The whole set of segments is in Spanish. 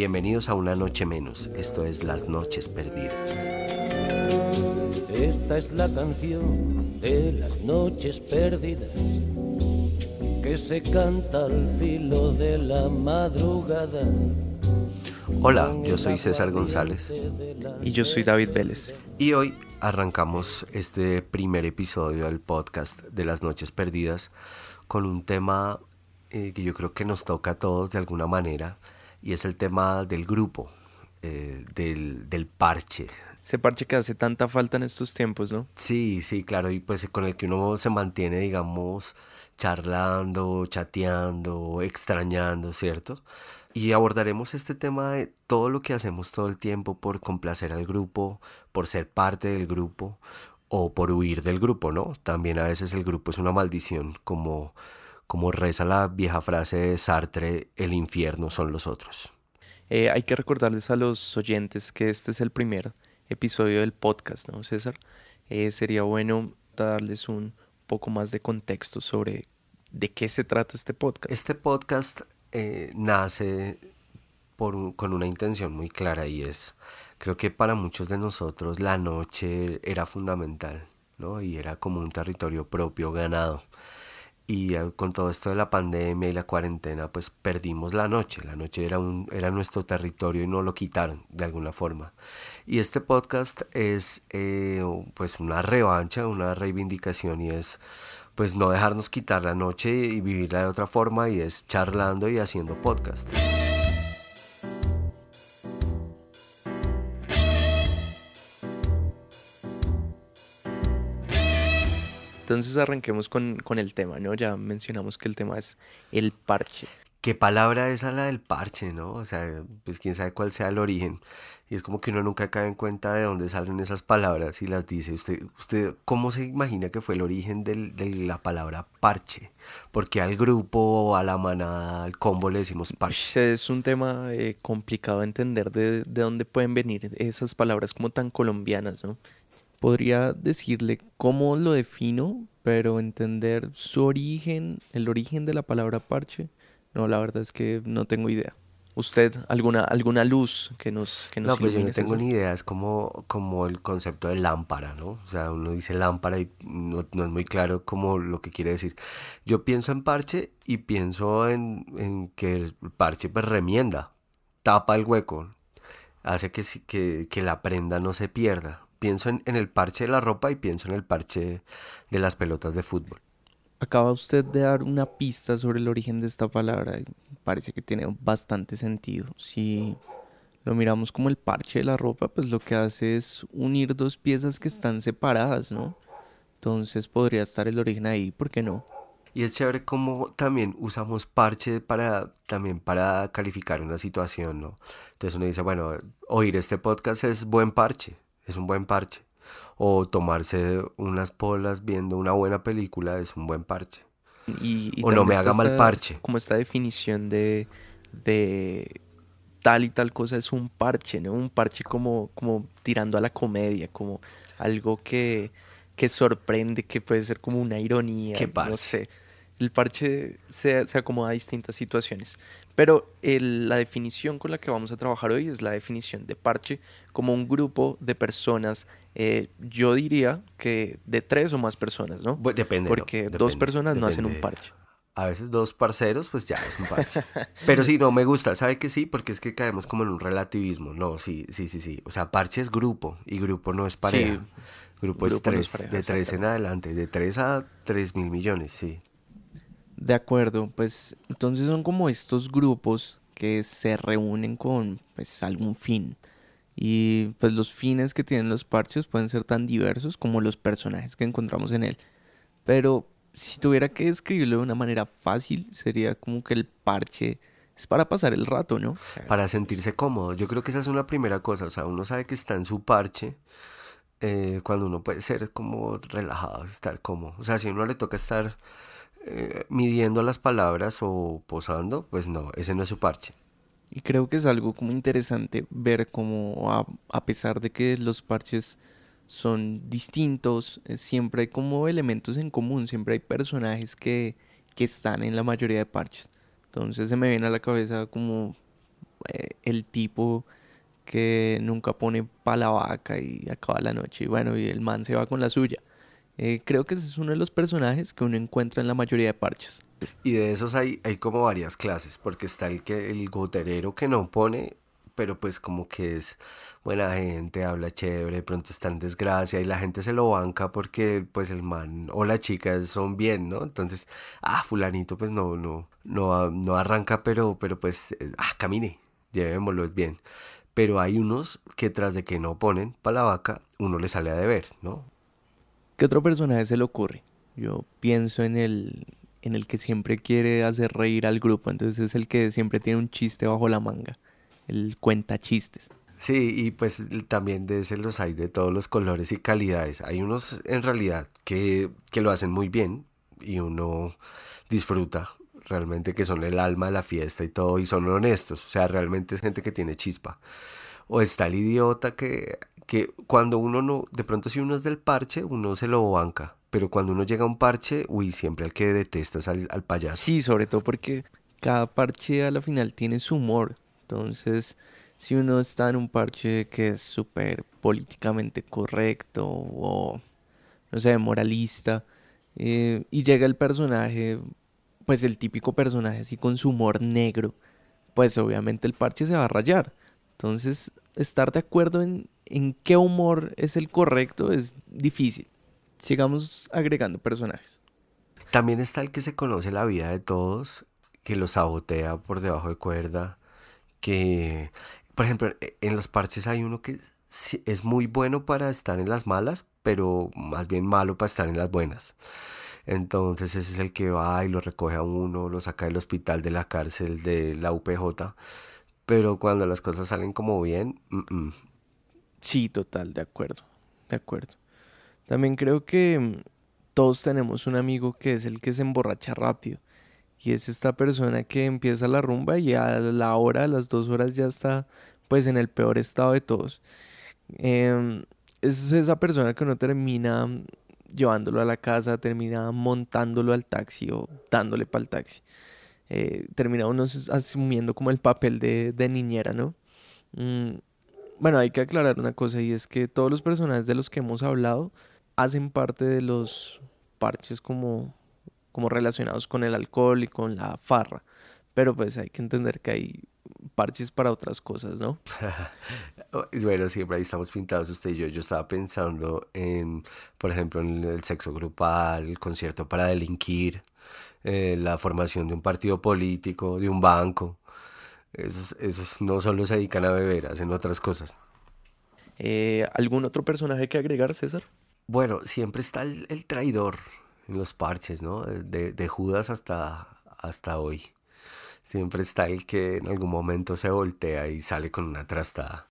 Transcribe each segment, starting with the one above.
Bienvenidos a Una Noche Menos, esto es Las Noches Perdidas. Esta es la canción de las noches perdidas que se canta al filo de la madrugada. Hola, yo soy César González. Y yo soy David Vélez. Y hoy arrancamos este primer episodio del podcast de Las Noches Perdidas con un tema eh, que yo creo que nos toca a todos de alguna manera y es el tema del grupo, eh, del, del, parche. Ese parche que hace tanta falta en estos tiempos, ¿no? Sí, sí, claro, y pues con el que uno se mantiene, digamos, charlando, chateando, extrañando, ¿cierto? Y abordaremos este tema de todo lo que hacemos todo el tiempo por complacer al grupo, por ser parte del grupo o por huir del grupo, ¿no? También a veces el grupo es una maldición, como como reza la vieja frase de Sartre, el infierno son los otros. Eh, hay que recordarles a los oyentes que este es el primer episodio del podcast, ¿no, César? Eh, sería bueno darles un poco más de contexto sobre de qué se trata este podcast. Este podcast eh, nace con una intención muy clara y es, creo que para muchos de nosotros la noche era fundamental, ¿no? Y era como un territorio propio ganado y eh, con todo esto de la pandemia y la cuarentena pues perdimos la noche la noche era un era nuestro territorio y no lo quitaron de alguna forma y este podcast es eh, pues una revancha una reivindicación y es pues no dejarnos quitar la noche y vivirla de otra forma y es charlando y haciendo podcast Entonces arranquemos con, con, el tema, ¿no? Ya mencionamos que el tema es el parche. ¿Qué palabra es la del parche, no? O sea, pues quién sabe cuál sea el origen. Y es como que uno nunca cae en cuenta de dónde salen esas palabras y las dice. ¿Usted, usted cómo se imagina que fue el origen del, de la palabra parche? Porque al grupo, a la manada, al combo le decimos parche. Es un tema eh, complicado de entender de, de dónde pueden venir esas palabras como tan colombianas, ¿no? podría decirle cómo lo defino, pero entender su origen, el origen de la palabra parche, no, la verdad es que no tengo idea. ¿Usted alguna, alguna luz que nos, que nos No, pues yo no tengo ni idea, es como, como el concepto de lámpara, ¿no? O sea, uno dice lámpara y no, no, es muy claro como lo que quiere decir. Yo pienso en parche y pienso en, en que el parche pues remienda, tapa el hueco, hace que, que, que la prenda no se pierda pienso en, el parche de la ropa y pienso en el parche de las pelotas de fútbol. Acaba usted de dar una pista sobre el origen de esta palabra. Parece que tiene bastante sentido. Si lo miramos como el parche de la ropa, pues lo que hace es unir dos piezas que están separadas, ¿no? Entonces podría estar el origen ahí, ¿por qué no? Y es chévere como también usamos parche para también para calificar una situación, ¿no? Entonces uno dice, bueno, oír este podcast es buen parche es un buen parche. O tomarse unas polas viendo una buena película es un buen parche. Y, o no me haga mal parche. Como esta definición de, de tal y tal cosa es un parche, ¿no? Un parche como, como tirando a la comedia, como algo que, que sorprende, que puede ser como una ironía. ¿Qué parche? No sé. El parche se, se acomoda a distintas situaciones. Pero la definición con la que vamos a trabajar hoy es la definición de parche como un grupo de personas, eh, yo diría que de tres o más personas, ¿no? Depende. Porque dos personas no hacen un parche. A veces dos parceros, pues ya es un parche. Pero sí, no me gusta. ¿Sabe que sí? Porque es que caemos como en un relativismo. No, sí, sí, sí, sí. O sea, parche es grupo y grupo no es pareja. Grupo, es tres, de tres en adelante, de tres a tres mil millones, sí. De acuerdo, pues entonces son como estos grupos que se reúnen con pues algún fin. Y pues los fines que tienen los parches pueden ser tan diversos como los personajes que encontramos en él. Pero si tuviera que describirlo de una manera fácil, sería como que el parche es para pasar el rato, ¿no? Para sentirse cómodo. Yo creo que esa es una primera cosa. O sea, uno sabe que está en su parche eh, cuando uno puede ser como relajado, estar cómodo. O sea, si a uno le toca estar eh, midiendo las palabras o posando, pues no, ese no es su parche. Y creo que es algo como interesante ver como a, pesar de que los parches son distintos, eh, siempre hay como elementos en común, siempre hay personajes que, que están en la mayoría de parches. Entonces se me viene a la cabeza como eh, el tipo que nunca pone pa' la vaca y acaba la noche y bueno, y el man se va con la suya. Eh, creo que ese es uno de los personajes que uno encuentra en la mayoría de parches. Y de esos hay, hay como varias clases, porque está el que el goterero que no pone, pero pues como que es buena gente, habla chévere, pronto está en desgracia y la gente se lo banca porque pues el man o la chica son bien, ¿no? Entonces, ah, fulanito pues no, no, no, no arranca, pero, pero pues, eh, ah, camine, llevémoslo, bien. Pero hay unos que tras de que no ponen para la vaca, uno le sale a deber, ¿no? ¿Qué otro personaje se le ocurre? Yo pienso en el, en el que siempre quiere hacer reír al grupo, entonces es el que siempre tiene un chiste bajo la manga, el cuenta chistes. Sí, y pues también de ese los hay de todos los colores y calidades. Hay unos en realidad que, que lo hacen muy bien y uno disfruta realmente que son el alma de la fiesta y todo y son honestos. O sea, realmente es gente que tiene chispa. O está el idiota que, que cuando uno no, de pronto si uno es del parche, uno se lo banca. Pero cuando uno llega a un parche, uy, siempre al que detestas al, al payaso. Sí, sobre todo porque cada parche a la final tiene su humor. Entonces, si uno está en un parche que es súper políticamente correcto o, no sé, moralista, eh, y llega el personaje, pues el típico personaje así con su humor negro, pues obviamente el parche se va a rayar. Entonces, estar de acuerdo en, en qué humor es el correcto es difícil. Sigamos agregando personajes. También está el que se conoce la vida de todos, que lo sabotea por debajo de cuerda, que, por ejemplo, en los parches hay uno que es muy bueno para estar en las malas, pero más bien malo para estar en las buenas. Entonces ese es el que va y lo recoge a uno, lo saca del hospital, de la cárcel, de la UPJ. Pero cuando las cosas salen como bien, Sí, total, de acuerdo, de acuerdo. También creo que mm, todos tenemos un amigo que es el que se emborracha rápido. Y es esta persona que empieza la rumba y a la hora, a las dos horas ya está pues en el peor estado de todos. Em, es esa persona que no termina llevándolo a la casa, termina montándolo al taxi o dándole para el taxi. Eh, termina uno asumiendo como el papel de, de niñera, ¿no? Mm, bueno, hay que aclarar una cosa y es que todos los personajes de los que hemos hablado hacen parte de los parches como, como relacionados con el alcohol y con la farra. Pero pues hay que entender que hay parches para otras cosas, ¿no? bueno, siempre ahí estamos pintados usted y yo. Yo estaba pensando en, por ejemplo, en el sexo grupal, el concierto para delinquir, eh, la formación de un partido político, de un banco. Esos, esos no solo se dedican a beber, hacen otras cosas. Eh, ¿Algún otro personaje que agregar, César? Bueno, siempre está el, el traidor en los parches, ¿no? De, de Judas hasta, hasta hoy. Siempre está el que en algún momento se voltea y sale con una trastada.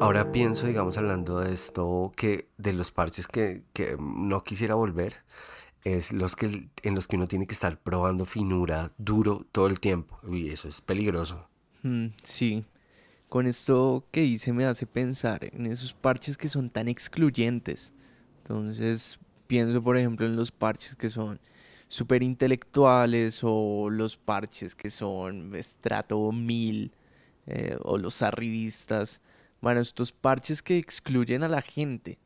Ahora pienso, digamos, hablando de esto, que de los parches que, que no quisiera volver, es los que, en los que uno tiene que estar probando finura duro todo el tiempo. Y eso es peligroso. Mm, sí, con esto que hice me hace pensar en esos parches que son tan excluyentes. Entonces pienso por ejemplo en los parches que son súper intelectuales o los parches que son estrato mil eh, o los arribistas. Bueno, estos parches que excluyen a la gente.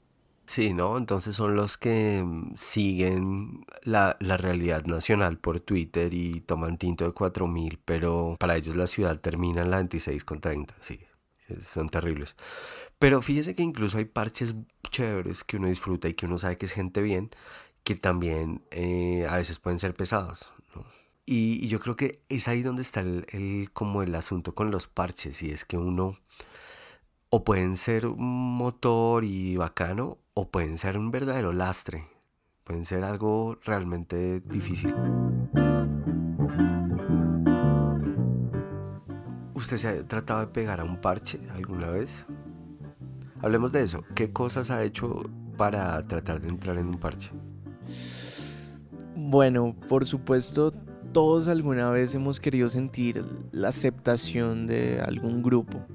Sí, ¿no? Entonces son los que mm, siguen la, la realidad nacional por Twitter y toman tinto de 4000, pero para ellos la ciudad termina en la 26 con 30, sí, son terribles. Pero fíjese que incluso hay parches chéveres que uno disfruta y que uno sabe que es gente bien, que también eh, a veces pueden ser pesados, ¿no? Y, y yo creo que es ahí donde está el, el, como el asunto con los parches, y es que uno o pueden ser un motor y bacano, o pueden ser un verdadero lastre. Pueden ser algo realmente difícil. ¿Usted se ha tratado de pegar a un parche alguna vez? Hablemos de eso. ¿Qué cosas ha hecho para tratar de entrar en un parche? Bueno, por supuesto, todos alguna vez hemos querido sentir la aceptación de algún grupo.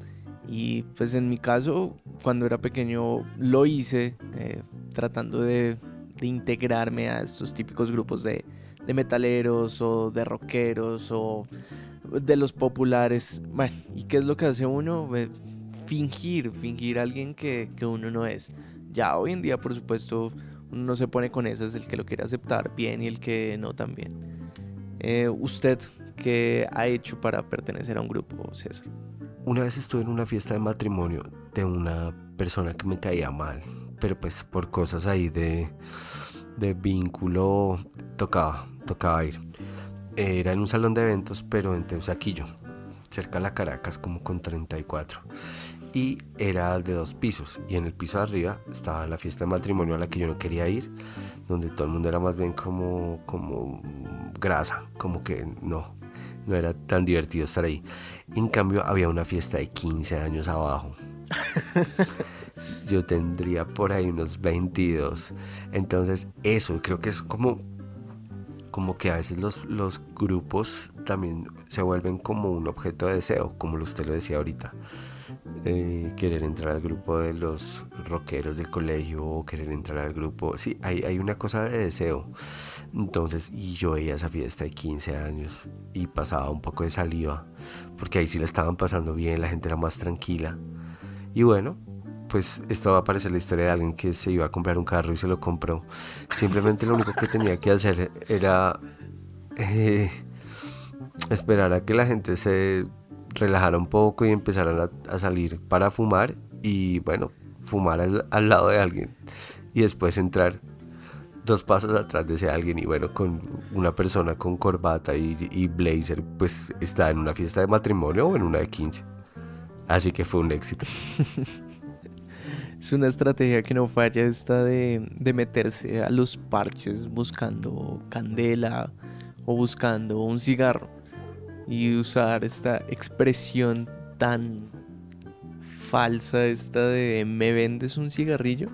Y pues en mi caso, cuando era pequeño, lo hice eh, tratando de, integrarme a estos típicos grupos de, metaleros o de rockeros o de los populares. Bueno, ¿y qué es lo que hace uno? Eh, fingir, fingir a alguien que, que uno no es. Ya hoy en día, por supuesto, uno no se pone con esas, el que lo quiere aceptar bien y el que no también. Eh, ¿Usted qué ha hecho para pertenecer a un grupo, César? Una vez estuve en una fiesta de matrimonio de una persona que me caía mal, pero pues por cosas ahí de, de vínculo tocaba, tocaba ir. Era en un salón de eventos, pero en Teusaquillo, cerca de la Caracas, como con 34 y era de dos pisos y en el piso de arriba estaba la fiesta de matrimonio a la que yo no quería ir donde todo el mundo era más bien como como grasa como que no no era tan divertido estar ahí en cambio había una fiesta de 15 años abajo yo tendría por ahí unos 22 entonces eso creo que es como como que a veces los, los grupos también se vuelven como un objeto de deseo como usted lo decía ahorita eh, querer entrar al grupo de los rockeros del colegio o querer entrar al grupo. Sí, hay, hay una cosa de deseo. Entonces, y yo veía esa fiesta de 15 años y pasaba un poco de saliva, porque ahí sí la estaban pasando bien, la gente era más tranquila. Y bueno, pues esto va a parecer la historia de alguien que se iba a comprar un carro y se lo compró. Simplemente lo único que tenía que hacer era eh, esperar a que la gente se relajara un poco y empezaran a, salir para fumar y bueno, fumar al, lado de alguien y después entrar dos pasos atrás de ese alguien y bueno, con una persona con corbata y, blazer, pues está en una fiesta de matrimonio o en una de 15. Así que fue un éxito. es una estrategia que no falla esta de, de meterse a los parches buscando candela o buscando un cigarro y usar esta expresión tan falsa esta de ¿me vendes un cigarrillo?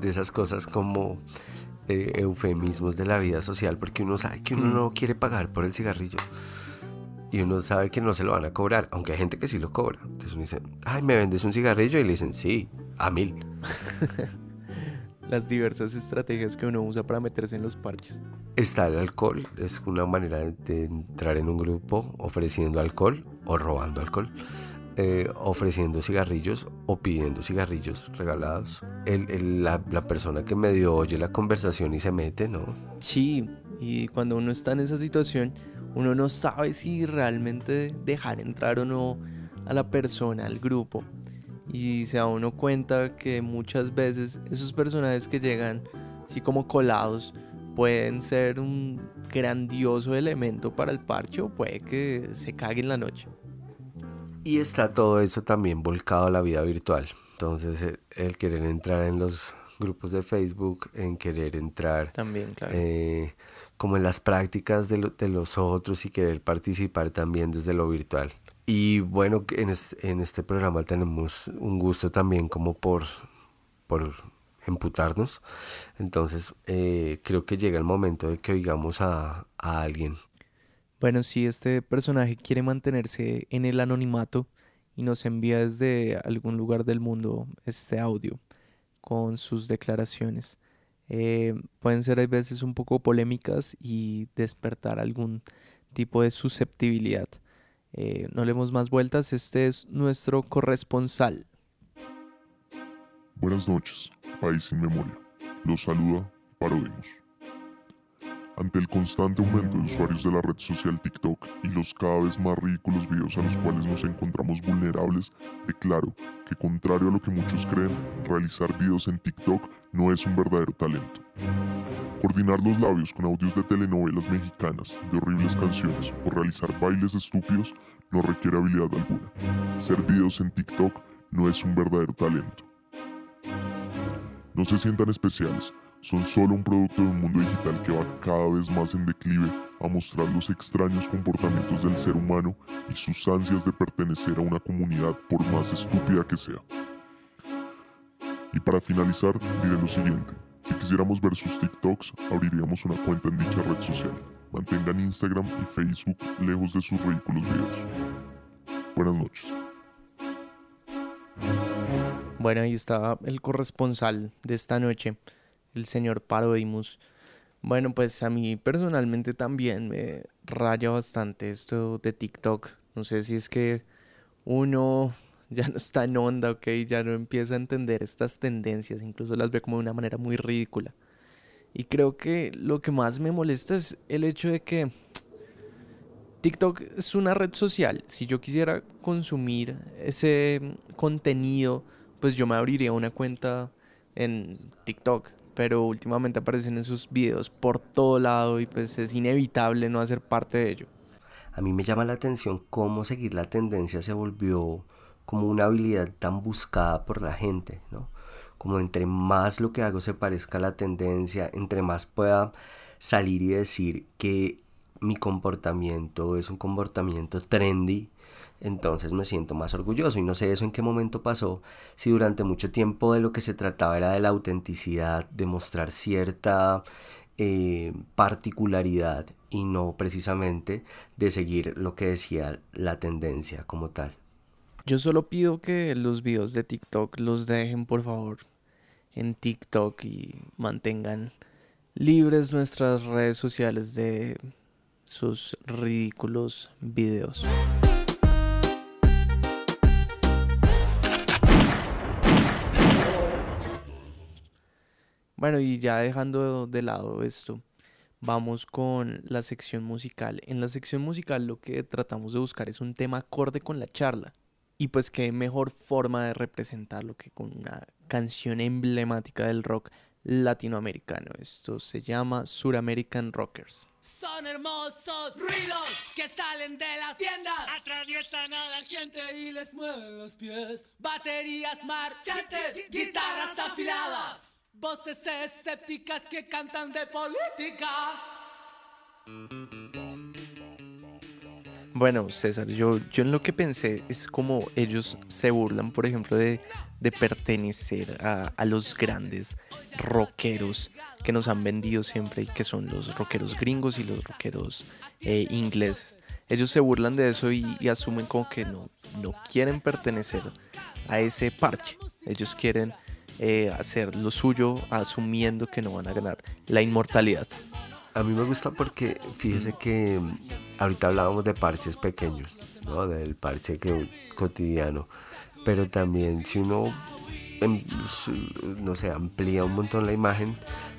De esas cosas como eh, eufemismos de la vida social, porque uno sabe que uno mm. no quiere pagar por el cigarrillo. Y uno sabe que no se lo van a cobrar, aunque hay gente que sí lo cobra. Entonces uno dice, ay, ¿me vendes un cigarrillo? Y le dicen, sí, a mil. Las diversas estrategias que uno usa para meterse en los parches. Está el alcohol, es una manera de entrar en un grupo ofreciendo alcohol o robando alcohol, eh, ofreciendo cigarrillos o pidiendo cigarrillos regalados. El, la, la, persona que medio oye la conversación y se mete, ¿no? Sí, y cuando uno está en esa situación, uno no sabe si realmente dejar entrar o no a la persona, al grupo. Y se da uno cuenta que muchas veces esos personajes que llegan así como colados, pueden ser un grandioso elemento para el parche o puede que se cague en la noche. Y está todo eso también volcado a la vida virtual. Entonces el, querer entrar en los grupos de Facebook, en querer entrar también, claro. Eh, como en las prácticas de, de, los otros y querer participar también desde lo virtual. Y bueno, en este, en este programa tenemos un gusto también como por, por emputarnos. Entonces eh, creo que llega el momento de que oigamos a, a alguien. Bueno, si este personaje quiere mantenerse en el anonimato y nos envía desde algún lugar del mundo este audio con sus declaraciones. Eh, pueden ser a veces un poco polémicas y despertar algún tipo de susceptibilidad. Eh, no leemos más vueltas, este es nuestro corresponsal. Buenas noches. País sin memoria. Los saluda Parodemos. Ante el constante aumento de usuarios de la red social TikTok y los cada vez más ridículos videos a los cuales nos encontramos vulnerables, declaro que contrario a lo que muchos creen, realizar videos en TikTok no es un verdadero talento. Coordinar los labios con audios de telenovelas mexicanas, de horribles canciones o realizar bailes estúpidos no requiere habilidad alguna. Ser videos en TikTok no es un verdadero talento. No se sientan especiales, son solo un producto de un mundo digital que va cada vez más en declive a mostrar los extraños comportamientos del ser humano y sus ansias de pertenecer a una comunidad por más estúpida que sea. Y para finalizar, diré lo siguiente. Si quisiéramos ver sus TikToks, abriríamos una cuenta en dicha red social. Mantengan Instagram y Facebook lejos de sus ridículos videos. Buenas noches. Bueno, ahí estaba el corresponsal de esta noche, el señor Parodimus. Bueno, pues a mí personalmente también me raya bastante esto de TikTok. No sé si es que uno ya no está en onda, ok, ya no empieza a entender estas tendencias, incluso las ve como de una manera muy ridícula. Y creo que lo que más me molesta es el hecho de que TikTok es una red social. Si yo quisiera consumir ese contenido, pues yo me abriría una cuenta en TikTok. Pero últimamente aparecen esos videos por todo lado y pues es inevitable no hacer parte de ello. A mí me llama la atención cómo seguir la tendencia se volvió como una habilidad tan buscada por la gente, ¿no? Como entre más lo que hago se parezca a la tendencia, entre más pueda salir y decir que mi comportamiento es un comportamiento trendy, entonces me siento más orgulloso y no sé eso en qué momento pasó, si durante mucho tiempo de lo que se trataba era de la autenticidad, de mostrar cierta eh, particularidad y no precisamente de seguir lo que decía la tendencia como tal. Yo solo pido que los videos de TikTok los dejen por favor en TikTok y mantengan libres nuestras redes sociales de sus ridículos videos. Bueno, y ya dejando de lado esto, vamos con la sección musical. En la sección musical lo que tratamos de buscar es un tema acorde con la charla. Y pues qué mejor forma de representarlo que con una canción emblemática del rock latinoamericano. Esto se llama Suramerican Rockers. Son hermosos ruidos que salen de las tiendas. Atraviesan a la gente y les mueven los pies. Baterías marchantes, guitarras afiladas. Voces escépticas que cantan de política. Bueno, César, yo, yo en lo que pensé es como ellos se burlan, por ejemplo, de, de pertenecer a, a, los grandes rockeros que nos han vendido siempre y que son los rockeros gringos y los rockeros eh, ingleses. Ellos se burlan de eso y, y asumen como que no, no quieren pertenecer a ese parche. Ellos quieren eh, hacer lo suyo asumiendo que no van a ganar la inmortalidad. A mí me gusta porque fíjese que mm, ahorita hablábamos de parches pequeños, ¿no? del parche que, cotidiano, pero también si uno em, no sé, amplía un montón la imagen,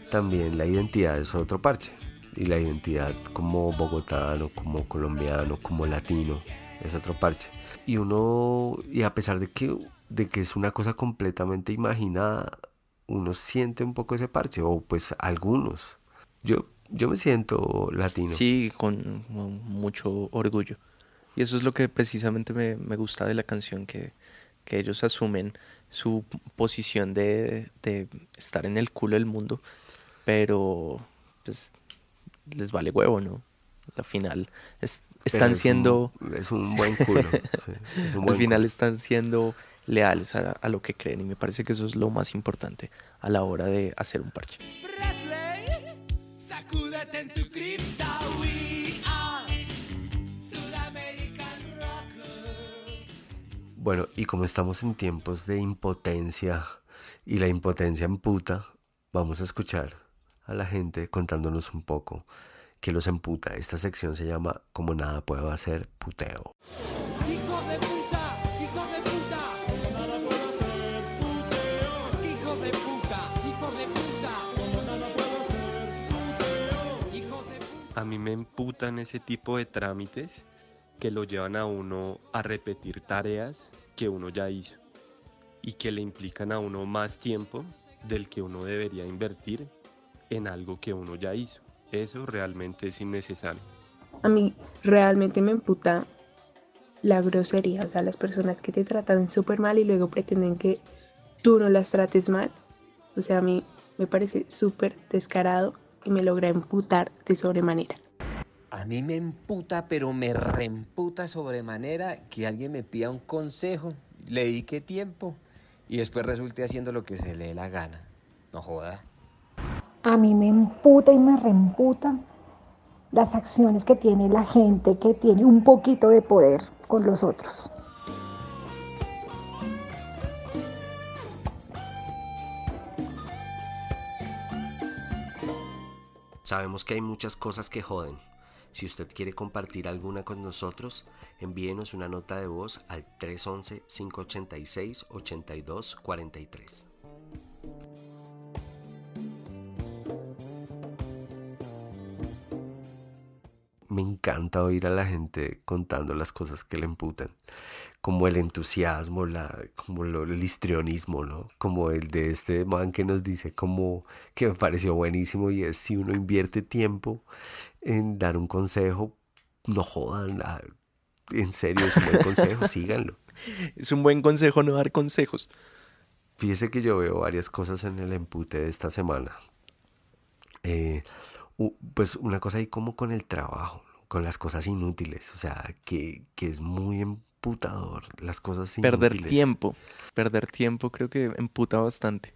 también la identidad es otro parche. Y la identidad como bogotano, como colombiano, como latino, es otro parche. Y uno, y a pesar de que de que es una cosa completamente imaginada, uno siente un poco ese parche, o pues algunos. Yo, yo me siento latino. Sí, con mucho orgullo. Y eso es lo que precisamente me, me gusta de la canción, que, que, ellos asumen su posición de, de, estar en el culo del mundo, pero pues les vale huevo, ¿no? Al final es, están es siendo... Un, es un buen culo. sí, es un buen al final culo. están siendo leales a, a, lo que creen y me parece que eso es lo más importante a la hora de hacer un parche. Presley, sacúdete en tu cripta, we are Sudamerican Rockers. Bueno, y como estamos en tiempos de impotencia y la impotencia emputa, vamos a escuchar a la gente contándonos un poco que los emputa. Esta sección se llama Como nada puedo hacer, puteo. Mí me emputan ese tipo de trámites que lo llevan a uno a repetir tareas que uno ya hizo y que le implican a uno más tiempo del que uno debería invertir en algo que uno ya hizo. Eso realmente es innecesario. A mí realmente me emputa la grosería, o sea, las personas que te tratan súper mal y luego pretenden que tú no las trates mal. O sea, a mí me parece súper descarado y me logra emputar de sobremanera. A mí me emputa, pero me reemputa sobremanera que alguien me pida un consejo, le dedique tiempo y después resulte haciendo lo que se le dé la gana. No joda. A mí me emputa y me reemputa las acciones que tiene la gente que tiene un poquito de poder con los otros. Sabemos que hay muchas cosas que joden. Si usted quiere compartir alguna con nosotros, envíenos una nota de voz al 311-586-8243. Me encanta oír a la gente contando las cosas que le imputan, como el entusiasmo, la, como lo- el histrionismo, ¿no? Como el de este man que nos dice como que me pareció buenísimo y es si uno invierte tiempo en dar un consejo, no jodan, ah, en serio es un buen consejo, síganlo. Es un buen consejo no dar consejos. Fíjese que yo veo varias cosas en el empute de esta semana. Eh, pues una cosa ahí como con el trabajo, ¿no? con las cosas inútiles, o sea, que, que es muy emputador las cosas Perder inútiles. tiempo. Perder tiempo creo que emputa bastante.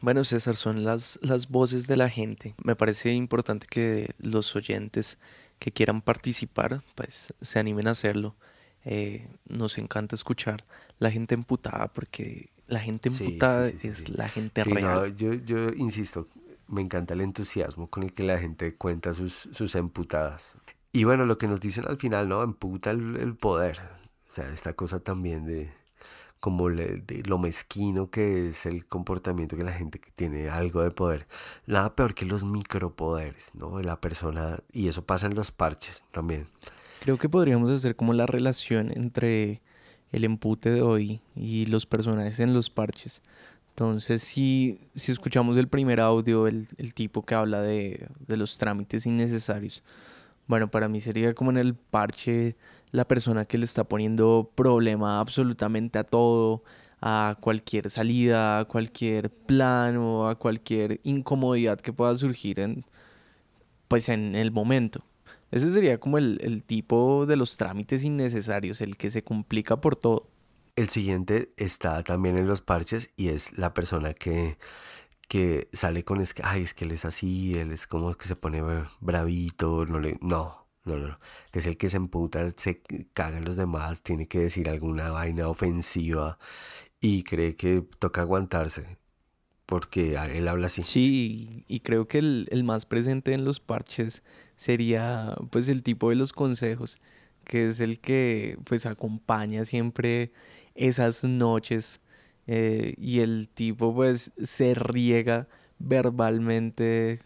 Bueno, César, son las, las voces de la gente. Me parece importante que los oyentes que quieran participar, pues se animen a hacerlo. Eh, nos encanta escuchar la gente emputada porque la gente sí, emputada sí, sí, es la gente no, real. yo, yo insisto, me encanta el entusiasmo con el que la gente cuenta sus, sus emputadas. Y bueno, lo que nos dicen al final, ¿no? Emputa el, el poder. O sea, esta cosa también de como de lo mezquino que es el comportamiento que la gente que tiene algo de poder. Nada peor que los micropoderes, ¿no? De la persona, y eso pasa en los parches también. Creo que podríamos hacer como la relación entre el empute de hoy y los personajes en los parches. Entonces, si, si escuchamos el primer audio, el, tipo que habla de, los trámites innecesarios, bueno, para mí sería como en el parche la persona que le está poniendo problema absolutamente a todo, a cualquier salida, a cualquier plan o a cualquier incomodidad que pueda surgir en, pues en el momento. Ese sería como el tipo de los trámites innecesarios, el que se complica por todo. El siguiente está también en los parches y es la persona que, que sale con es que, ay, es que él es así, él es como que se pone bra- bravito, no le, no, no, no, que es el que se emputa, se caga en los demás, tiene que decir alguna vaina ofensiva y cree que toca aguantarse porque él habla así. Sí, y creo que el, el más presente en los parches sería pues el tipo de los consejos, que es el que pues acompaña siempre esas noches eh, y el tipo pues se riega verbalmente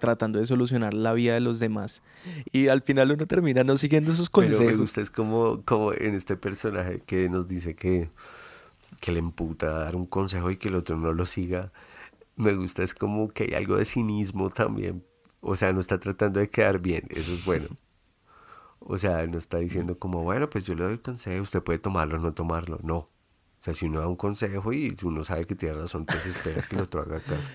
tratando de solucionar la vida de los demás y al final uno termina no siguiendo sus Pero me consejos. gusta, es como, como en este personaje que nos dice que, que le emputa dar un consejo y que el otro no lo siga. Me gusta, es como que hay algo de cinismo también. O sea, no está tratando de quedar bien, eso es bueno. O sea, no está diciendo como, bueno, pues yo le doy consejo, usted puede tomarlo o no tomarlo. No. O sea, si uno da un consejo y uno sabe que tiene razón, pues espera que el otro haga caso.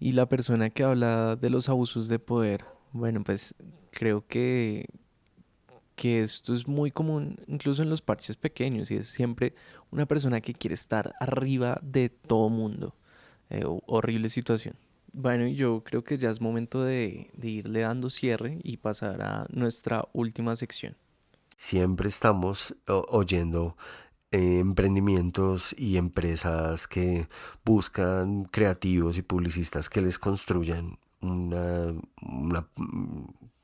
Y la persona que habla de los abusos de poder, bueno, pues creo que, que esto es muy común incluso en los parches pequeños y es siempre una persona que quiere estar arriba de todo mundo. Eh, ho- horrible situación. Bueno, yo creo que ya es momento de, irle dando cierre y pasar a nuestra última sección. Siempre estamos oyendo eh, emprendimientos y empresas que buscan creativos y publicistas que les construyan una-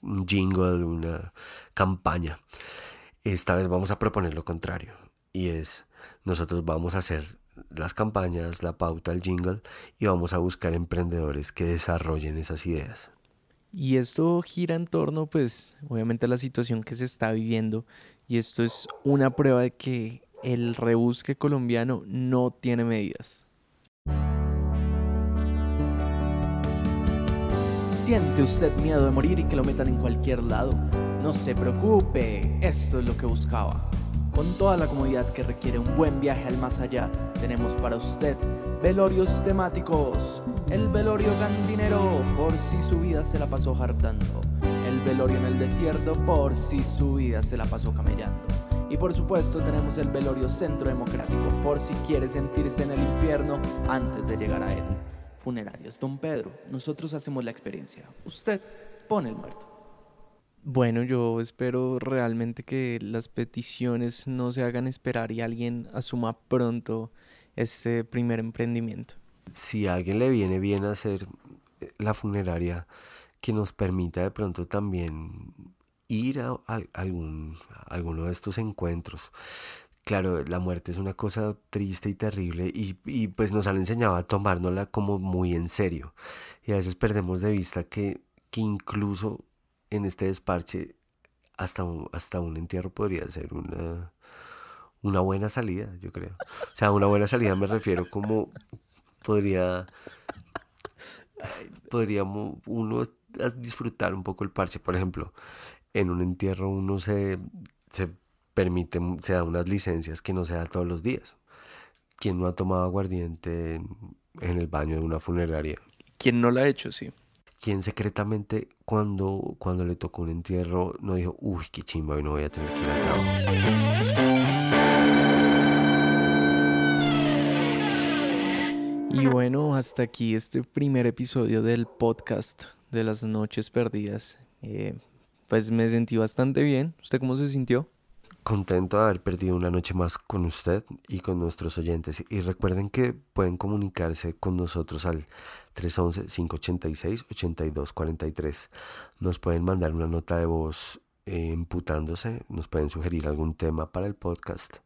un jingle, una campaña. Esta vez vamos a proponer lo contrario y es nosotros vamos a hacer las campañas, la pauta, el jingle y vamos a buscar emprendedores que desarrollen esas ideas. Y esto gira en torno, pues, obviamente a la situación que se está viviendo. Y esto es una prueba de que el rebusque colombiano no tiene medidas. ¿Siente usted miedo de morir y que lo metan en cualquier lado? No se preocupe, esto es lo que buscaba. Con toda la comodidad que requiere un buen viaje al más allá, tenemos para usted velorios temáticos. El velorio cantinero, por si su vida se la pasó hartando. El velorio en el desierto, por si su vida se la pasó camellando. Y por supuesto tenemos el velorio centro democrático, por si quiere sentirse en el infierno antes de llegar a él. Funerarias Don Pedro, nosotros hacemos la experiencia. Usted pone el muerto. Bueno, yo espero realmente que las peticiones no se hagan esperar y alguien asuma pronto este primer emprendimiento. Si a alguien le viene bien hacer eh, la funeraria que nos permita de pronto también ir a, algún, alguno de estos encuentros. Claro, la muerte es una cosa triste y terrible y, y pues nos han enseñado a tomárnosla como muy en serio. Y a veces perdemos de vista que, que incluso en este desparche hasta un, hasta un entierro podría ser una, una buena salida, yo creo. O sea, una buena salida me refiero como podría podríamos uno disfrutar un poco el parche. Por ejemplo, en un entierro uno se, se permite, se da unas licencias que no se da todos los días. ¿Quién no ha tomado aguardiente en el baño de una funeraria? ¿Quién no lo ha hecho, sí? Quien secretamente cuando, cuando le tocó un entierro no dijo, uy, qué chimba, hoy no voy a tener que ir a trabajo. Y bueno, hasta aquí este primer episodio del podcast de las noches perdidas. Eh, pues me sentí bastante bien. ¿Usted cómo se sintió? Contento de haber perdido una noche más con usted y con nuestros oyentes. Y recuerden que pueden comunicarse con nosotros al 311-586-8243. Nos pueden mandar una nota de voz eh, imputándose, nos pueden sugerir algún tema para el podcast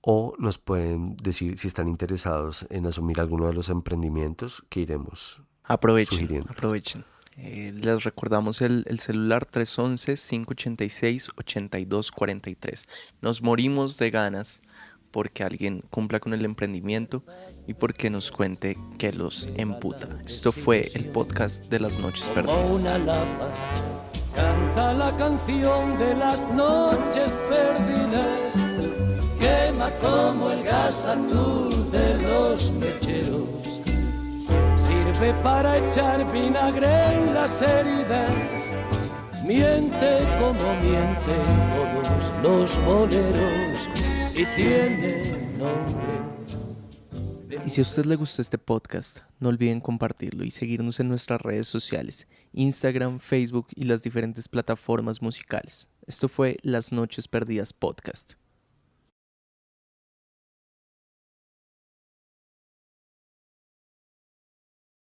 o nos pueden decir si están interesados en asumir alguno de los emprendimientos que iremos aprovechen. Aprovechen. Eh, les recordamos el, el celular 311-586-8243. Nos morimos de ganas porque alguien cumpla con el emprendimiento y porque nos cuente que los emputa. Esto fue el podcast de las noches perdidas. Canta la canción de las noches perdidas, quema como el gas azul de los mecheros para echar vinagre en las heridas. Miente como mienten todos los boleros y tiene nombre. Y si a usted le gustó este podcast, no olviden compartirlo y seguirnos en nuestras redes sociales, Instagram, Facebook y las diferentes plataformas musicales. Esto fue Las Noches Perdidas Podcast.